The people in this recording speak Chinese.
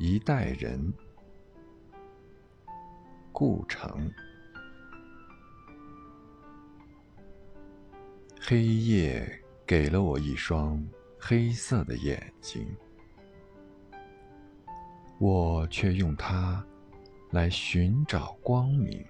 一代人。顾城。黑夜给了我一双黑色的眼睛。我却用它来寻找光明。